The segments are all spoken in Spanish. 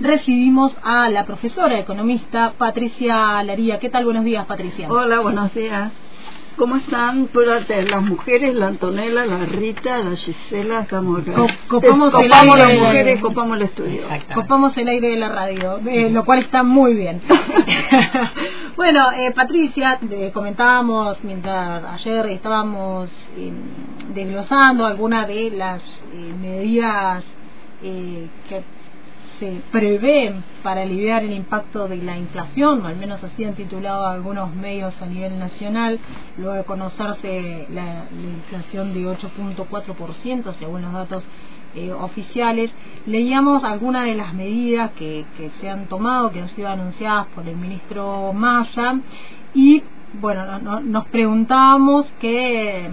recibimos a la profesora economista Patricia Laría. ¿Qué tal? Buenos días, Patricia. Hola, buenos días. ¿Cómo están las mujeres, la Antonella, la Rita, la Gisela? Estamos acá. copamos, el aire las mujeres, copamos el estudio. Copamos el aire de la radio, eh, lo cual está muy bien. bueno, eh, Patricia, comentábamos mientras ayer estábamos eh, desglosando algunas de las medidas que se prevén para aliviar el impacto de la inflación, o al menos así han titulado algunos medios a nivel nacional, luego de conocerse la, inflación de 8.4%, según los datos eh, oficiales, leíamos algunas de las medidas que, que se han tomado, que han sido anunciadas por el ministro Massa, y bueno, no, nos preguntábamos qué,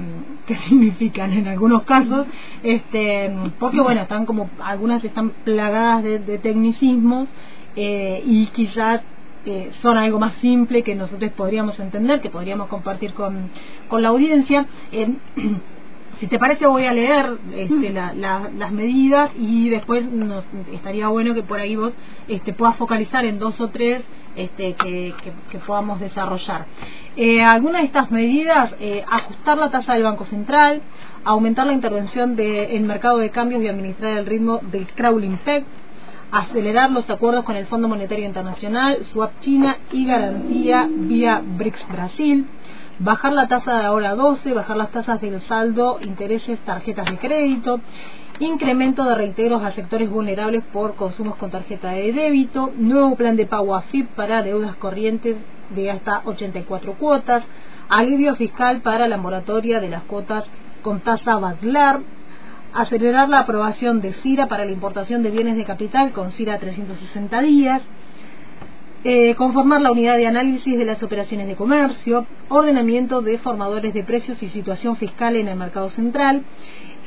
qué significan en algunos casos, este, porque bueno, están como, algunas están plagadas de, tecnicismos eh, y quizás eh, son algo más simple que nosotros podríamos entender, que podríamos compartir con, con la audiencia. Eh, si te parece voy a leer este, las medidas y después nos, estaría bueno que por ahí vos este, puedas focalizar en dos o tres este, que, podamos desarrollar. Eh, algunas de estas medidas, eh, ajustar la tasa del Banco Central, aumentar la intervención del mercado de cambios y administrar el ritmo del crawling peg, acelerar los acuerdos con el Fondo Monetario Internacional, Swap China y garantía vía BRICS Brasil, bajar la tasa de ahora 12, bajar las tasas del saldo, intereses, tarjetas de crédito, incremento de reintegros a sectores vulnerables por consumos con tarjeta de débito, nuevo plan de pago AFIP para deudas corrientes de hasta 84 cuotas, alivio fiscal para la moratoria de las cuotas con tasa Baslar, acelerar la aprobación de CIRA para la importación de bienes de capital con CIRA a 360 días, eh, conformar la unidad de análisis de las operaciones de comercio, ordenamiento de formadores de precios y situación fiscal en el mercado central,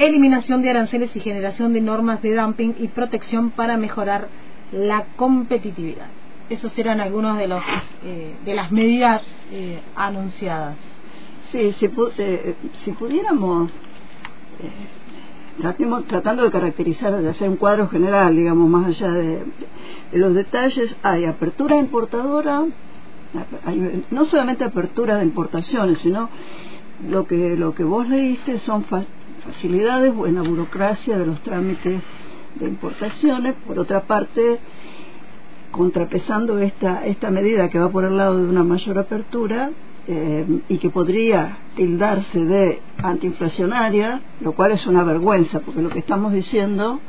eliminación de aranceles y generación de normas de dumping y protección para mejorar la competitividad. Esos eran algunos de los eh, de las medidas eh, anunciadas. Sí, si, si pudiéramos tratemos, tratando de caracterizar, de hacer un cuadro general, digamos, más allá de, los detalles, hay apertura importadora, no solamente apertura de importaciones, sino lo que, lo que vos leíste son facilidades en la burocracia de los trámites de importaciones, por otra parte, contrapesando esta, esta medida que va por el lado de una mayor apertura, eh, y que podría tildarse de antiinflacionaria, lo cual es una vergüenza, porque lo que estamos diciendo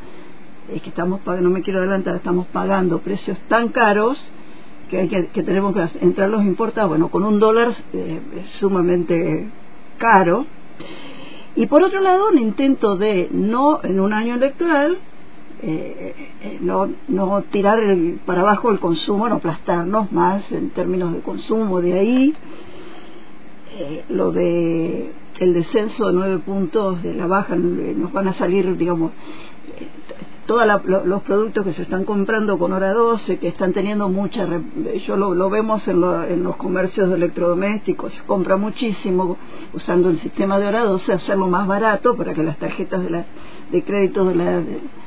es que estamos no me quiero adelantar, estamos pagando precios tan caros que, hay que, tenemos que entrar los importados, bueno, con un dólar eh, sumamente caro. Y por otro lado, un intento de no, en un año electoral, eh, no, no tirar para abajo el consumo, no aplastarnos más en términos de consumo, de ahí. Eh, lo de el descenso de nueve puntos de la baja nos van a salir digamos eh, todos los productos que se están comprando con hora 12 que están teniendo mucha yo lo, vemos en, en, los comercios de electrodomésticos se compra muchísimo usando el sistema de hora 12 hacerlo más barato para que las tarjetas de la de crédito de, la,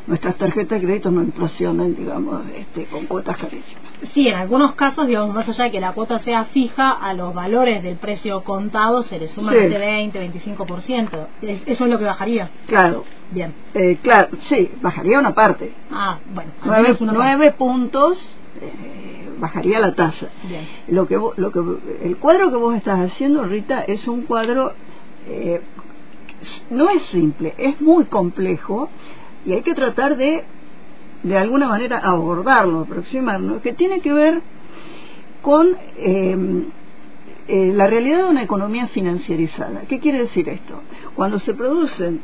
nuestras tarjetas de crédito no inflacionen digamos este, con cuotas carísimas Sí, en algunos casos, digamos, más allá de que la cuota sea fija, a los valores del precio contado se le suma ese 20, 25%. ¿Eso es lo que bajaría? Claro. Bien. Eh, claro, sí, bajaría una parte. Ah, bueno. Nueve, puntos eh, bajaría la tasa. Bien. Lo que, lo que, el cuadro que vos estás haciendo, Rita, es un cuadro... Eh, no es simple, es muy complejo y hay que tratar de de alguna manera abordarlo, aproximarnos, que tiene que ver con eh, eh, la realidad de una economía financierizada. ¿Qué quiere decir esto? Cuando se producen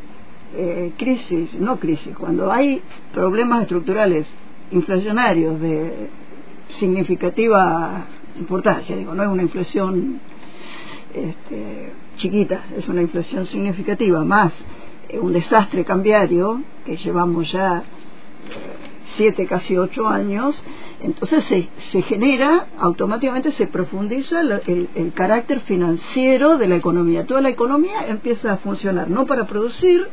eh, crisis, no crisis, cuando hay problemas estructurales inflacionarios de significativa importancia, digo, no es una inflación este, chiquita, es una inflación significativa, más un desastre cambiario que llevamos ya siete, casi ocho años, entonces se, se genera, automáticamente se profundiza el, el, carácter financiero de la economía. Toda la economía empieza a funcionar, no para producir,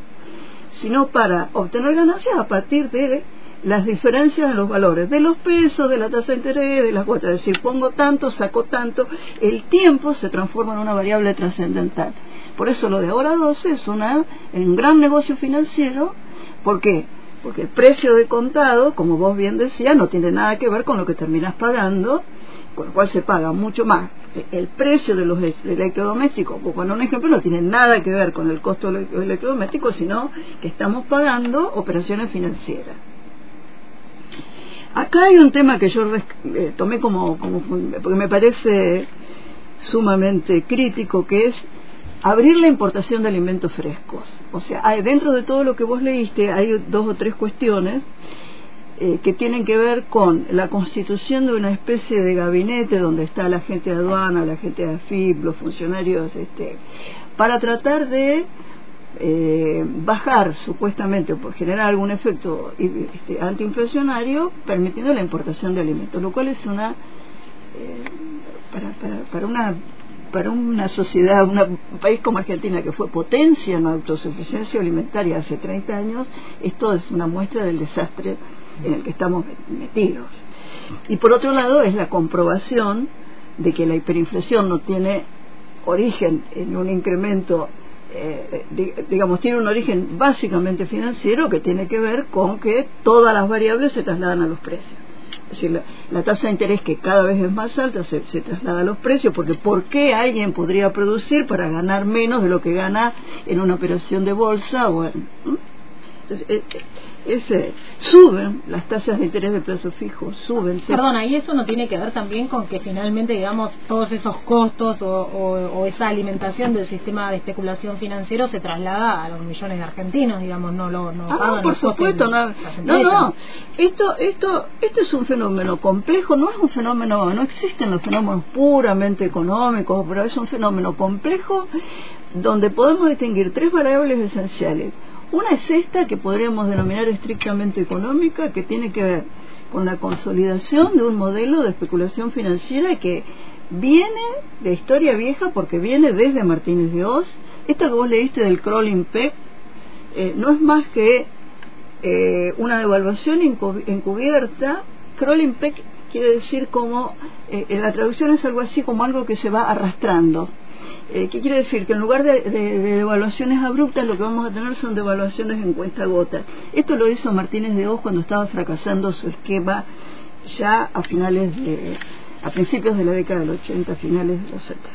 sino para obtener ganancias a partir de las diferencias de los valores, de los pesos, de la tasa de interés, de las cuotas. Es decir, pongo tanto, saco tanto, el tiempo se transforma en una variable trascendental. Por eso lo de ahora 12 es una, un gran negocio financiero. ¿Por qué? Porque el precio de contado, como vos bien decías, no tiene nada que ver con lo que terminas pagando, con lo cual se paga mucho más. El precio de los electrodomésticos, por poner un ejemplo, no tiene nada que ver con el costo de los sino que estamos pagando operaciones financieras. Acá hay un tema que yo eh, tomé como, porque me parece sumamente crítico, que es abrir la importación de alimentos frescos. O sea, dentro de todo lo que vos leíste hay dos o tres cuestiones eh, que tienen que ver con la constitución de una especie de gabinete donde está la gente de aduana, la gente de AFIP, los funcionarios, este, para tratar de eh, bajar supuestamente generar algún efecto este, antiinflacionario permitiendo la importación de alimentos, lo cual es una eh, para, para, para una para una sociedad, un país como Argentina que fue potencia en autosuficiencia alimentaria hace 30 años, esto es una muestra del desastre en el que estamos metidos. Y por otro lado es la comprobación de que la hiperinflación no tiene origen en un incremento, eh, digamos, tiene un origen básicamente financiero que tiene que ver con que todas las variables se trasladan a los precios. Es decir, la, tasa de interés que cada vez es más alta se, traslada a los precios, porque ¿por qué alguien podría producir para ganar menos de lo que gana en una operación de bolsa? O entonces, eh, eh, ese, suben las tasas de interés de plazo fijo, suben. Perdona, ¿y eso no tiene que ver también con que finalmente, digamos, todos esos costos o, esa alimentación del sistema de especulación financiero se traslada a los millones de argentinos, digamos, no lo no ah, por supuesto, no, no, no, esto, esto, esto es un fenómeno complejo, no es un fenómeno, no existen los fenómenos puramente económicos, pero es un fenómeno complejo donde podemos distinguir tres variables esenciales una es esta que podríamos denominar estrictamente económica, que tiene que ver con la consolidación de un modelo de especulación financiera que viene de historia vieja porque viene desde Martínez de Oz. Esto que vos leíste del crawling peg eh, no es más que eh, una devaluación encubierta. Crawling peg quiere decir como, eh, en la traducción es algo así como algo que se va arrastrando. Eh, ¿Qué quiere decir? Que en lugar de, devaluaciones abruptas, lo que vamos a tener son devaluaciones en cuenta gota. Esto lo hizo Martínez de Oz cuando estaba fracasando su esquema ya a finales de, a principios de la década del 80, finales de los 70.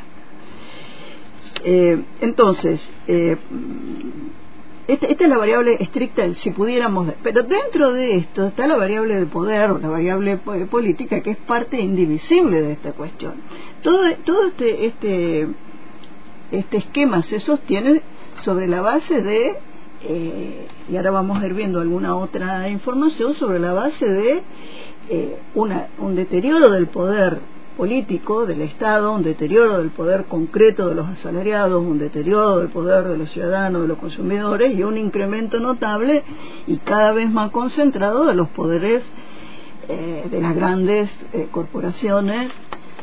Eh, entonces, eh, esta, esta, es la variable estricta, si pudiéramos, pero dentro de esto está la variable de poder la variable política que es parte indivisible de esta cuestión. Todo, todo este, este este esquema se sostiene sobre la base de, eh, y ahora vamos a ir viendo alguna otra información, sobre la base de eh, un deterioro del poder político del Estado, un deterioro del poder concreto de los asalariados, un deterioro del poder de los ciudadanos, de los consumidores y un incremento notable y cada vez más concentrado de los poderes eh, de las grandes corporaciones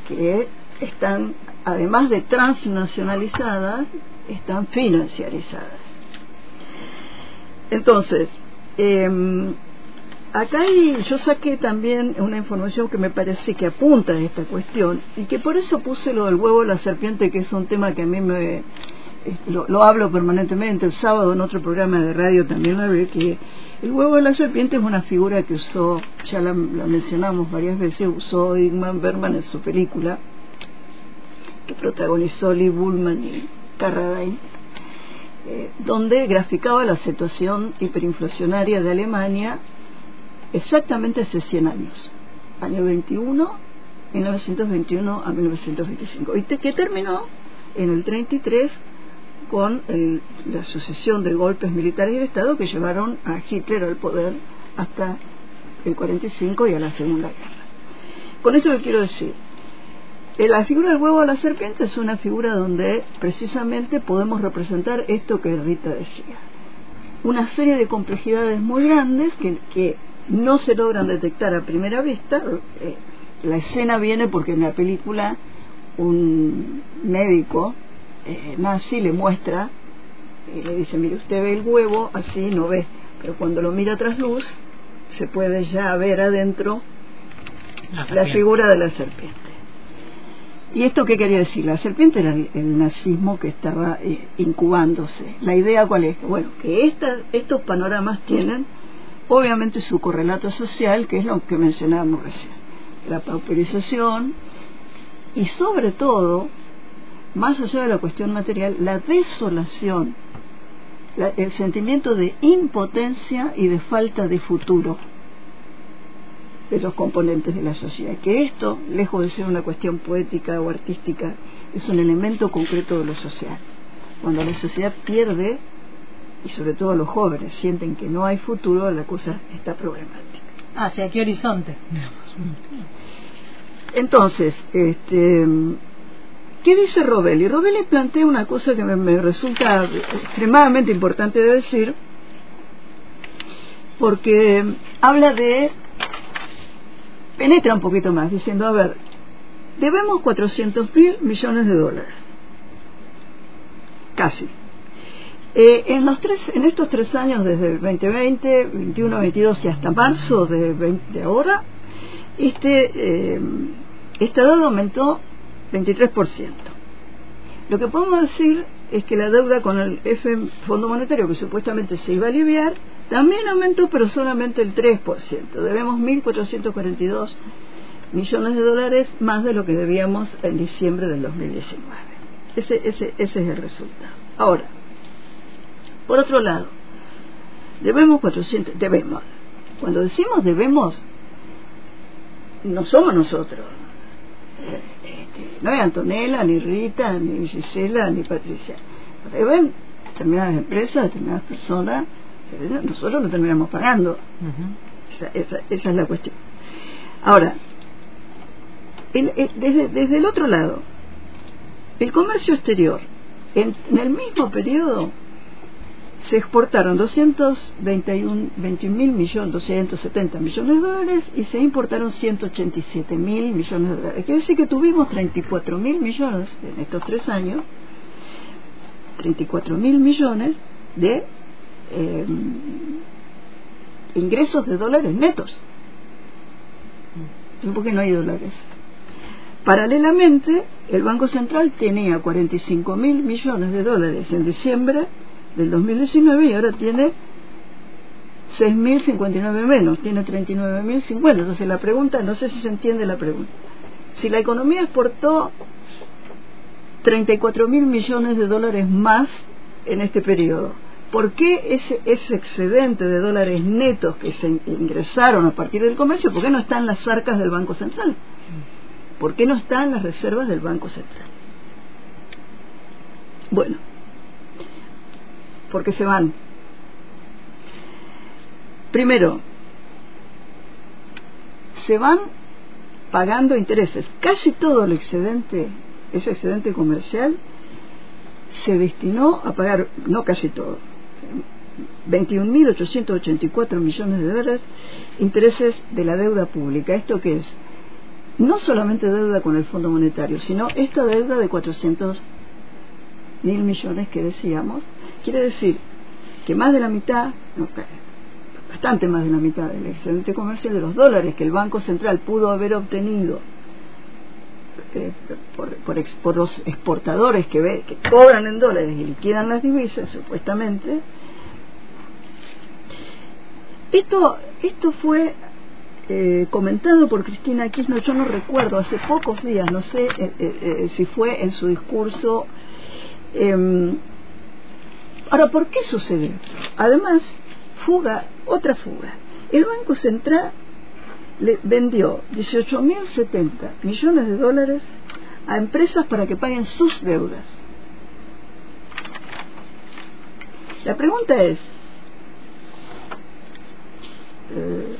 que están además de transnacionalizadas, están financiarizadas. Entonces, eh, acá hay, yo saqué también una información que me parece que apunta a esta cuestión y que por eso puse lo del huevo de la serpiente, que es un tema que a mí me... Lo, hablo permanentemente, el sábado en otro programa de radio también lo hablé, que el huevo de la serpiente es una figura que usó, ya la, la mencionamos varias veces, usó Igman Berman en su película, que protagonizó Lee Bullman y Carradine, eh, donde graficaba la situación hiperinflacionaria de Alemania exactamente hace 100 años, año 21, 1921 a 1925, y que terminó en el 33 con la sucesión de golpes militares de Estado que llevaron a Hitler al poder hasta el 45 y a la Segunda Guerra. Con esto que quiero decir, la figura del huevo de la serpiente es una figura donde precisamente podemos representar esto que Rita decía. Una serie de complejidades muy grandes que, no se logran detectar a primera vista. Eh, la escena viene porque en la película un médico eh, nazi le muestra, y le dice, mire, usted ve el huevo, así no ve, pero cuando lo mira tras luz, se puede ya ver adentro la, figura de la serpiente. ¿Y esto qué quería decir? La serpiente era el, nazismo que estaba eh, incubándose. La idea cuál es? Bueno, que estos panoramas tienen obviamente su correlato social, que es lo que mencionábamos recién. La pauperización y sobre todo, más allá de la cuestión material, la desolación, el sentimiento de impotencia y de falta de futuro de los componentes de la sociedad. Que esto, lejos de ser una cuestión poética o artística, es un elemento concreto de lo social. Cuando la sociedad pierde, y sobre todo los jóvenes sienten que no hay futuro, la cosa está problemática. ¿Hacia qué horizonte? Entonces, este, ¿qué dice Robelli? Robelli plantea una cosa que me resulta extremadamente importante de decir, porque habla de penetra un poquito más, diciendo, a ver, debemos 400 mil millones de dólares. Casi. Eh, en, los tres, en estos tres años, desde el 2020, 21, 22 y hasta marzo de, 20, ahora, este, eh, esta deuda aumentó 23%. Lo que podemos decir es que la deuda con el FM Fondo Monetario, que supuestamente se iba a aliviar, también aumentó, pero solamente el 3%. Debemos 1.442 millones de dólares más de lo que debíamos en diciembre del 2019. Ese, ese, ese es el resultado. Ahora, por otro lado, debemos 400, debemos. Cuando decimos debemos, no somos nosotros. Este, no es Antonella, ni Rita, ni Gisela, ni Patricia. Deben determinadas empresas, determinadas personas, nosotros lo terminamos pagando. esa, esa, es la cuestión. Ahora, desde, desde, el otro lado, el comercio exterior, en, el mismo periodo, se exportaron 221 mil millones, 270 millones de dólares y se importaron 187 mil millones de dólares. Quiere decir que tuvimos 34 mil millones en estos tres años, 34 mil millones de eh, ingresos de dólares netos. Porque no hay dólares. Paralelamente, el Banco Central tenía 45 mil millones de dólares en diciembre del 2019 y ahora tiene 6.059 menos, tiene 39.050. Entonces la pregunta, no sé si se entiende la pregunta. Si la economía exportó 34 mil millones de dólares más en este periodo, ¿Por qué ese, excedente de dólares netos que se ingresaron a partir del comercio, por qué no están las arcas del Banco Central? ¿Por qué no están las reservas del Banco Central? Bueno, porque se van. Primero, se van pagando intereses. Casi todo el excedente, ese excedente comercial, se destinó a pagar, no casi todo, 21.884 millones de dólares intereses de la deuda pública. ¿Esto qué es? No solamente deuda con el Fondo Monetario, sino esta deuda de 400 mil millones que decíamos. Quiere decir que más de la mitad, bastante más de la mitad del excedente comercial de los dólares que el Banco Central pudo haber obtenido eh, por, los exportadores que, ve, que cobran en dólares y liquidan las divisas, supuestamente, esto, esto fue eh, comentado por Cristina Kirchner, yo no recuerdo, hace pocos días, no sé eh, eh, si fue en su discurso. Em, ahora, ¿por qué sucede esto? Además, fuga, otra fuga. El Banco Central le vendió 18.070 millones de dólares a empresas para que paguen sus deudas. La pregunta es, eh,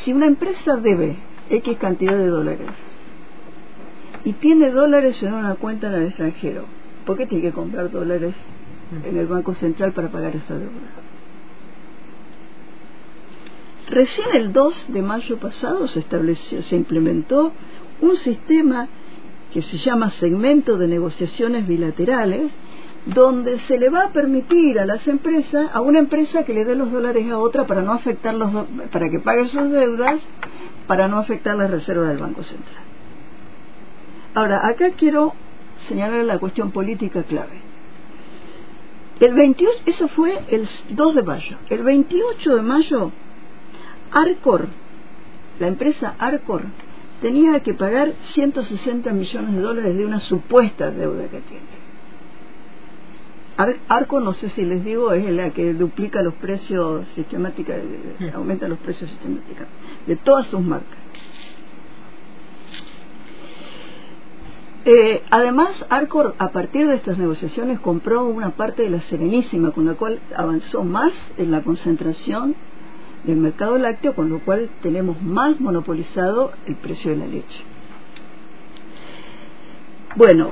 si una empresa debe X cantidad de dólares y tiene dólares en una cuenta en el extranjero, ¿por qué tiene que comprar dólares en el Banco Central para pagar esa deuda? Recién el 2 de mayo pasado se estableció, se implementó un sistema que se llama segmento de negociaciones bilaterales, donde se le va a permitir a las empresas, a una empresa que le dé los dólares a otra para no afectar los para que pague sus deudas, para no afectar las reservas del Banco Central. Ahora, acá quiero señalar la cuestión política clave. El 28, eso fue el 2 de mayo. El 28 de mayo, Arcor, la empresa Arcor, tenía que pagar 160 millones de dólares de una supuesta deuda que tiene. Arco, no sé si les digo, es la que duplica los precios sistemáticamente, aumenta los precios sistemáticamente, de todas sus marcas. Eh, además, Arcor, a partir de estas negociaciones, compró una parte de la Serenísima, con la cual avanzó más en la concentración del mercado lácteo, con lo cual tenemos más monopolizado el precio de la leche. Bueno,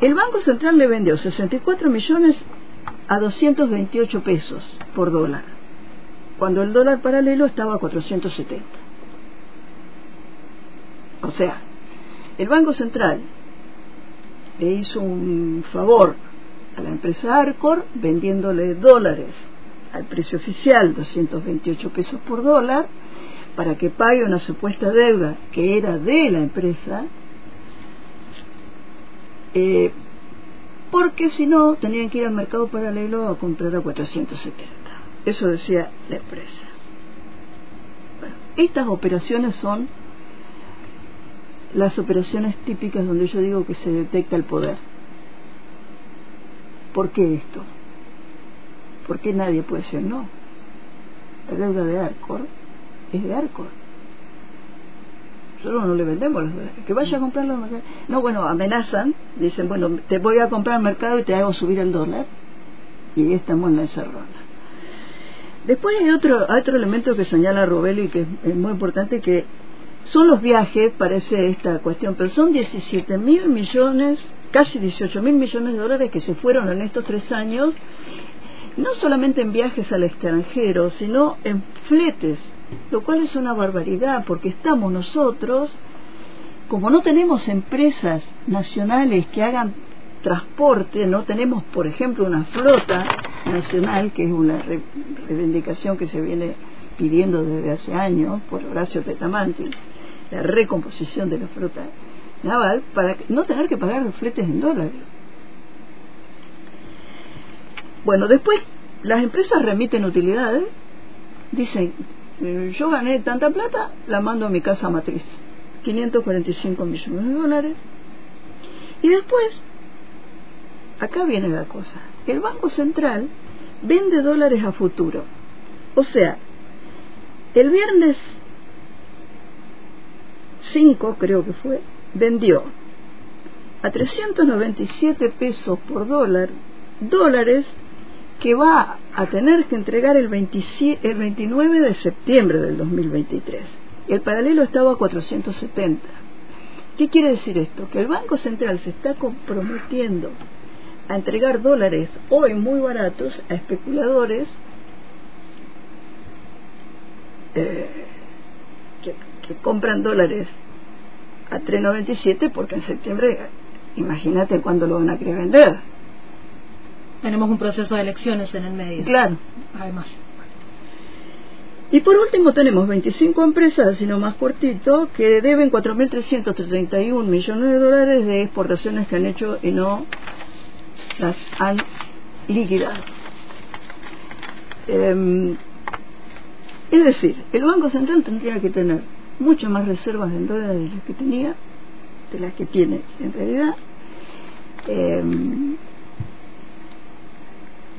el Banco Central le vendió 64 millones a 228 pesos por dólar, cuando el dólar paralelo estaba a 470. O sea, el Banco Central le hizo un favor a la empresa Arcor vendiéndole dólares al precio oficial, 228 pesos por dólar, para que pague una supuesta deuda que era de la empresa, eh, porque si no tenían que ir al mercado paralelo a comprar a 470. Eso decía la empresa. estas operaciones son las operaciones típicas donde yo digo que se detecta el poder. ¿Por qué esto? ¿Por qué nadie puede decir no? La deuda de Arcor es de Arcor. Nosotros no le vendemos los dólares. Que vaya a comprarlo al mercado. No, bueno, amenazan. Dicen, bueno, te voy a comprar al mercado y te hago subir el dólar. Y estamos en la encerrona. Después hay otro, otro elemento que señala Robelli que es muy importante, que son los viajes, parece esta cuestión, pero son 17 mil millones, casi 18 mil millones de dólares que se fueron en estos tres años no solamente en viajes al extranjero, sino en fletes, lo cual es una barbaridad porque estamos nosotros, como no tenemos empresas nacionales que hagan transporte, no tenemos, por ejemplo, una flota nacional, que es una reivindicación que se viene pidiendo desde hace años por Horacio Tetamanti, la recomposición de la flota naval, para no tener que pagar los fletes en dólares. Bueno, después las empresas remiten utilidades, dicen, eh, yo gané tanta plata, la mando a mi casa matriz, 545 millones de dólares. Y después, acá viene la cosa, el Banco Central vende dólares a futuro. O sea, el viernes 5, creo que fue, vendió a 397 pesos por dólar dólares que va a tener que entregar el, 29 de septiembre del 2023. El paralelo estaba a 470. ¿Qué quiere decir esto? Que el Banco Central se está comprometiendo a entregar dólares hoy muy baratos a especuladores eh, que, que compran dólares a 3.97 porque en septiembre, imagínate cuándo lo van a querer vender tenemos un proceso de elecciones en el medio. Claro. Además. Y por último tenemos 25 empresas, sino más cortito, que deben 4.331 millones de dólares de exportaciones que han hecho y no las han liquidado. Em, es decir, el Banco Central tendría que tener muchas más reservas en dólares de las que tenía, de las que tiene en realidad. Eh,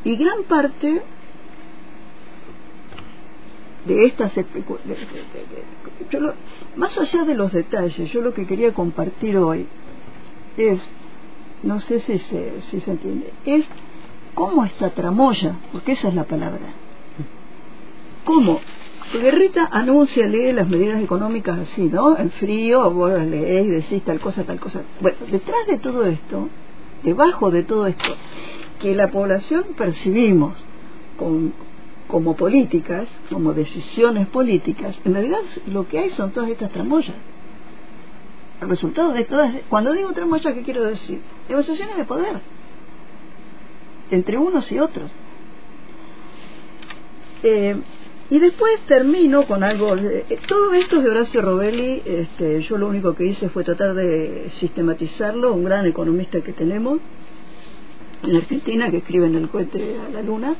y gran parte de estas más allá de los detalles, yo lo que quería compartir hoy es, no sé si se, si se entiende, es cómo esta tramoya, porque esa es la palabra, cómo porque Rita anuncia, lee las medidas económicas así, ¿no? En frío, vos lees y decís tal cosa, tal cosa. Bueno, detrás de todo esto, debajo de todo esto, que la población percibimos como políticas, como decisiones políticas, en realidad lo que hay son todas estas tramoyas. El resultado de todas, cuando digo tramoyas, ¿qué quiero decir? Negociaciones de poder. entre unos y otros. Eh, y después termino con algo, eh, todo esto de Horacio Robelli, este, yo lo único que hice fue tratar de sistematizarlo, un gran economista que tenemos en Argentina que escribe en el cohete a la luna.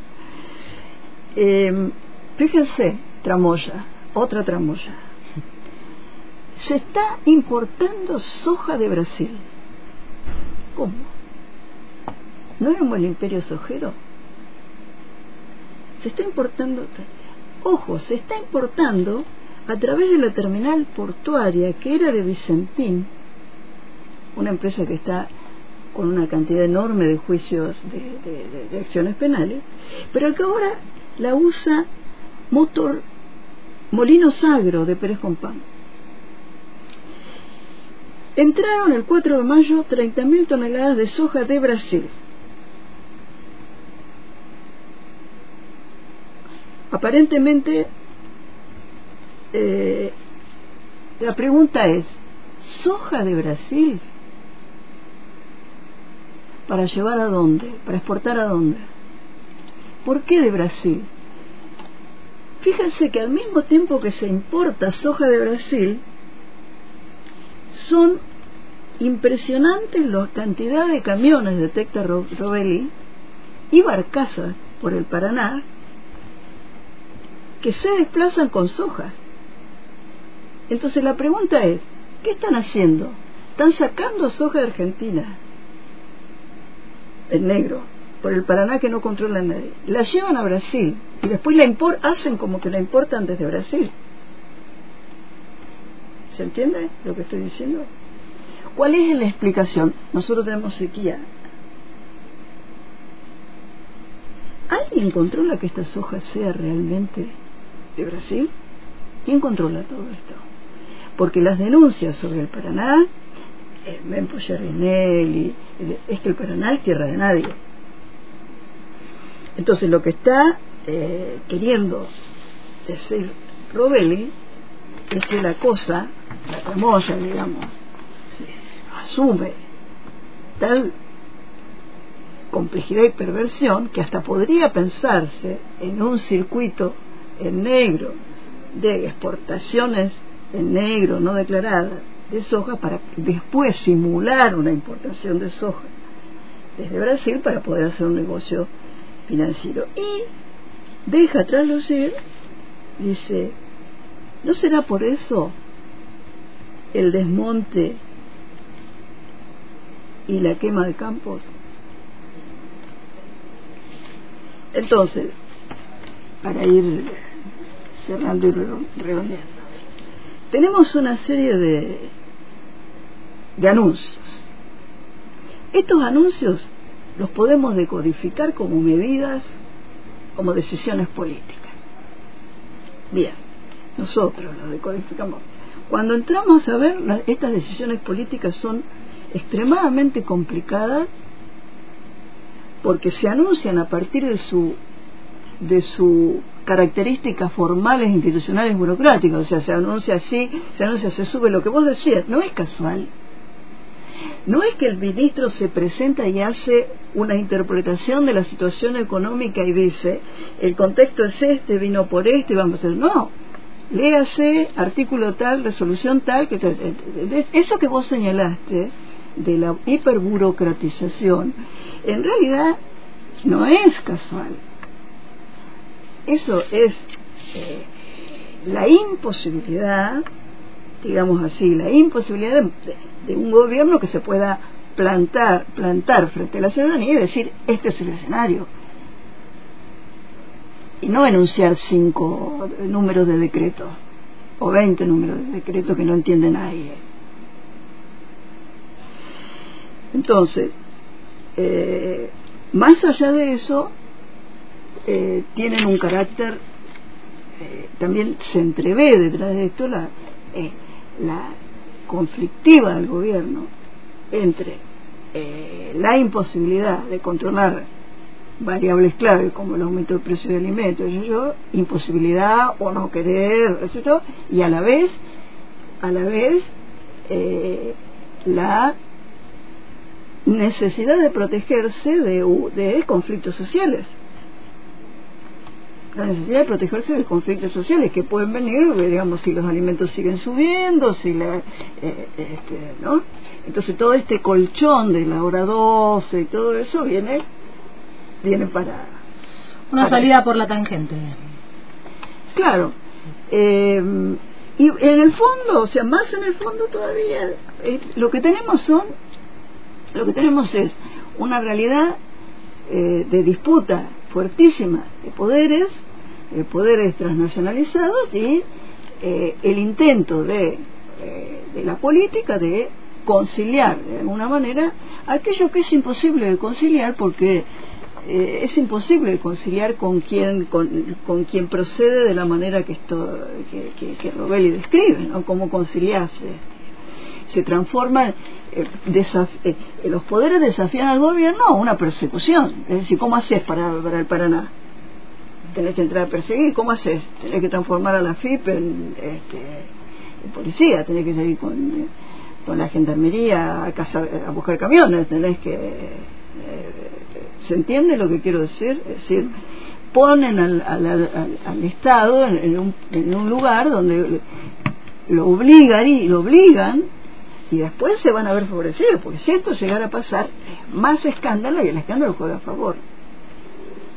Eh, fíjense, tramoya, otra tramoya. Se está importando soja de Brasil. ¿Cómo? ¿No un buen imperio sojero? Se está importando Ojo, se está importando a través de la terminal portuaria que era de Vicentín, una empresa que está con una cantidad enorme de juicios de, acciones penales, pero que ahora la usa Motor Molino Sagro de Pérez Compán. Entraron el 4 de mayo 30.000 toneladas de soja de Brasil. Aparentemente, eh, la pregunta es, ¿soja de Brasil? ¿Para llevar a dónde? ¿Para exportar a dónde? ¿Por qué de Brasil? Fíjense que al mismo tiempo que se importa soja de Brasil, son impresionantes la cantidad de camiones de Tecta Robelli y barcazas por el Paraná que se desplazan con soja. Entonces la pregunta es, ¿qué están haciendo? Están sacando soja de Argentina, en negro, por el Paraná que no controla nadie. La llevan a Brasil y después la hacen como que la importan desde Brasil. ¿Se entiende lo que estoy diciendo? ¿Cuál es la explicación? Nosotros tenemos sequía. ¿Alguien controla que esta soja sea realmente de Brasil? ¿Quién controla todo esto? Porque las denuncias sobre el Paraná, eh, Mempo Rinelli, es que el Paraná es tierra de nadie. Entonces lo que está eh, queriendo decir Robelli es que la cosa, la famosa, digamos, asume tal complejidad y perversión que hasta podría pensarse en un circuito en negro de exportaciones en negro no declaradas de soja para después simular una importación de soja desde Brasil para poder hacer un negocio financiero. Y deja traslucir, dice, ¿no será por eso el desmonte y la quema de campos? Entonces, para ir cerrando y redondeando. Tenemos una serie de, de anuncios. Estos anuncios los podemos decodificar como medidas, como decisiones políticas. Bien, nosotros los decodificamos. Cuando entramos a ver, estas decisiones políticas son extremadamente complicadas porque se anuncian a partir de su de sus características formales, institucionales, burocráticas. O sea, se anuncia así, se anuncia, se sube lo que vos decías. No es casual. No es que el ministro se presenta y hace una interpretación de la situación económica y dice, el contexto es este, vino por este, vamos a hacer. No. Léase artículo tal, resolución tal, que eso que vos señalaste de la hiperburocratización, en realidad no es casual eso es eh, la imposibilidad, digamos así, la imposibilidad de, un gobierno que se pueda plantar, plantar frente a la ciudadanía y decir, este es el escenario. Y no enunciar cinco números de decreto o veinte números de decreto que no entiende nadie. Entonces, eh, más allá de eso, eh, tienen un carácter, eh, también se entrevé detrás de esto la, eh, la conflictiva del gobierno entre la imposibilidad de controlar variables clave como el aumento del precio de alimentos, yo, imposibilidad o no querer, y a la vez, a la vez, la necesidad de protegerse de, de conflictos sociales la necesidad de protegerse de conflictos sociales que pueden venir, digamos, si los alimentos siguen subiendo, si la, eh, este, ¿no? Entonces todo este colchón de la hora 12 y todo eso viene, viene para... Una salida por la tangente. Claro. Eh, y en el fondo, o sea, más en el fondo todavía, eh, lo que tenemos son, lo que tenemos es una realidad de disputa fuertísima de poderes, de poderes transnacionalizados y eh, el intento de, eh, de la política de conciliar de alguna manera aquello que es imposible de conciliar porque eh, es imposible conciliar con quien con, quien procede de la manera que esto que, que, que Robelli describe ¿no? cómo conciliarse se transforman, eh, eh, los poderes desafían al gobierno a una persecución. Es decir, ¿cómo haces para, para el Paraná? Tenés que entrar a perseguir, ¿cómo haces? Tenés que transformar a la FIP en, este, policía, tenés que seguir con, con la gendarmería a, a buscar camiones, tenés que... Eh, ¿Se entiende lo que quiero decir? Es decir, ponen al, al, al, Estado en, un, en un lugar donde lo obligan y lo obligan y después se van a ver favorecidos, porque si esto llegara a pasar, más escándalo y el escándalo juega a favor.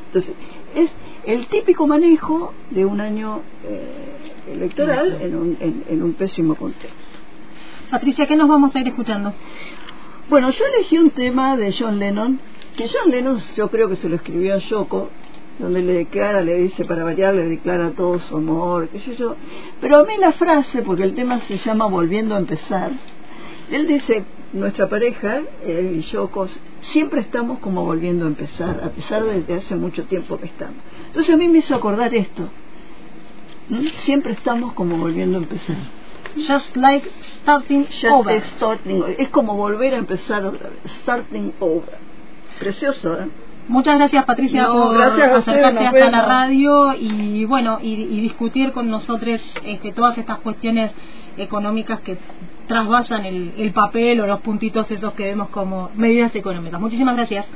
Entonces, es el típico manejo de un año eh, electoral en un, en, un pésimo contexto. Patricia, ¿qué nos vamos a ir escuchando? Bueno, yo elegí un tema de John Lennon, que John Lennon yo creo que se lo escribió a Yoko, donde le declara, le dice para variar, le declara todo su amor, qué sé yo. Pero a mí la frase, porque el tema se llama Volviendo a empezar, él dice, nuestra pareja, él y yo, siempre estamos como volviendo a empezar, a pesar de que hace mucho tiempo que estamos. Entonces a mí me hizo acordar esto. Siempre estamos como volviendo a empezar. Just like starting over. Es como volver a empezar otra vez. Starting over. Precioso, ¿eh? Muchas gracias Patricia por acercarte hasta la radio y bueno y, y discutir con nosotros este, todas estas cuestiones económicas que trasvasan el, el papel o los puntitos esos que vemos como medidas económicas. Muchísimas gracias.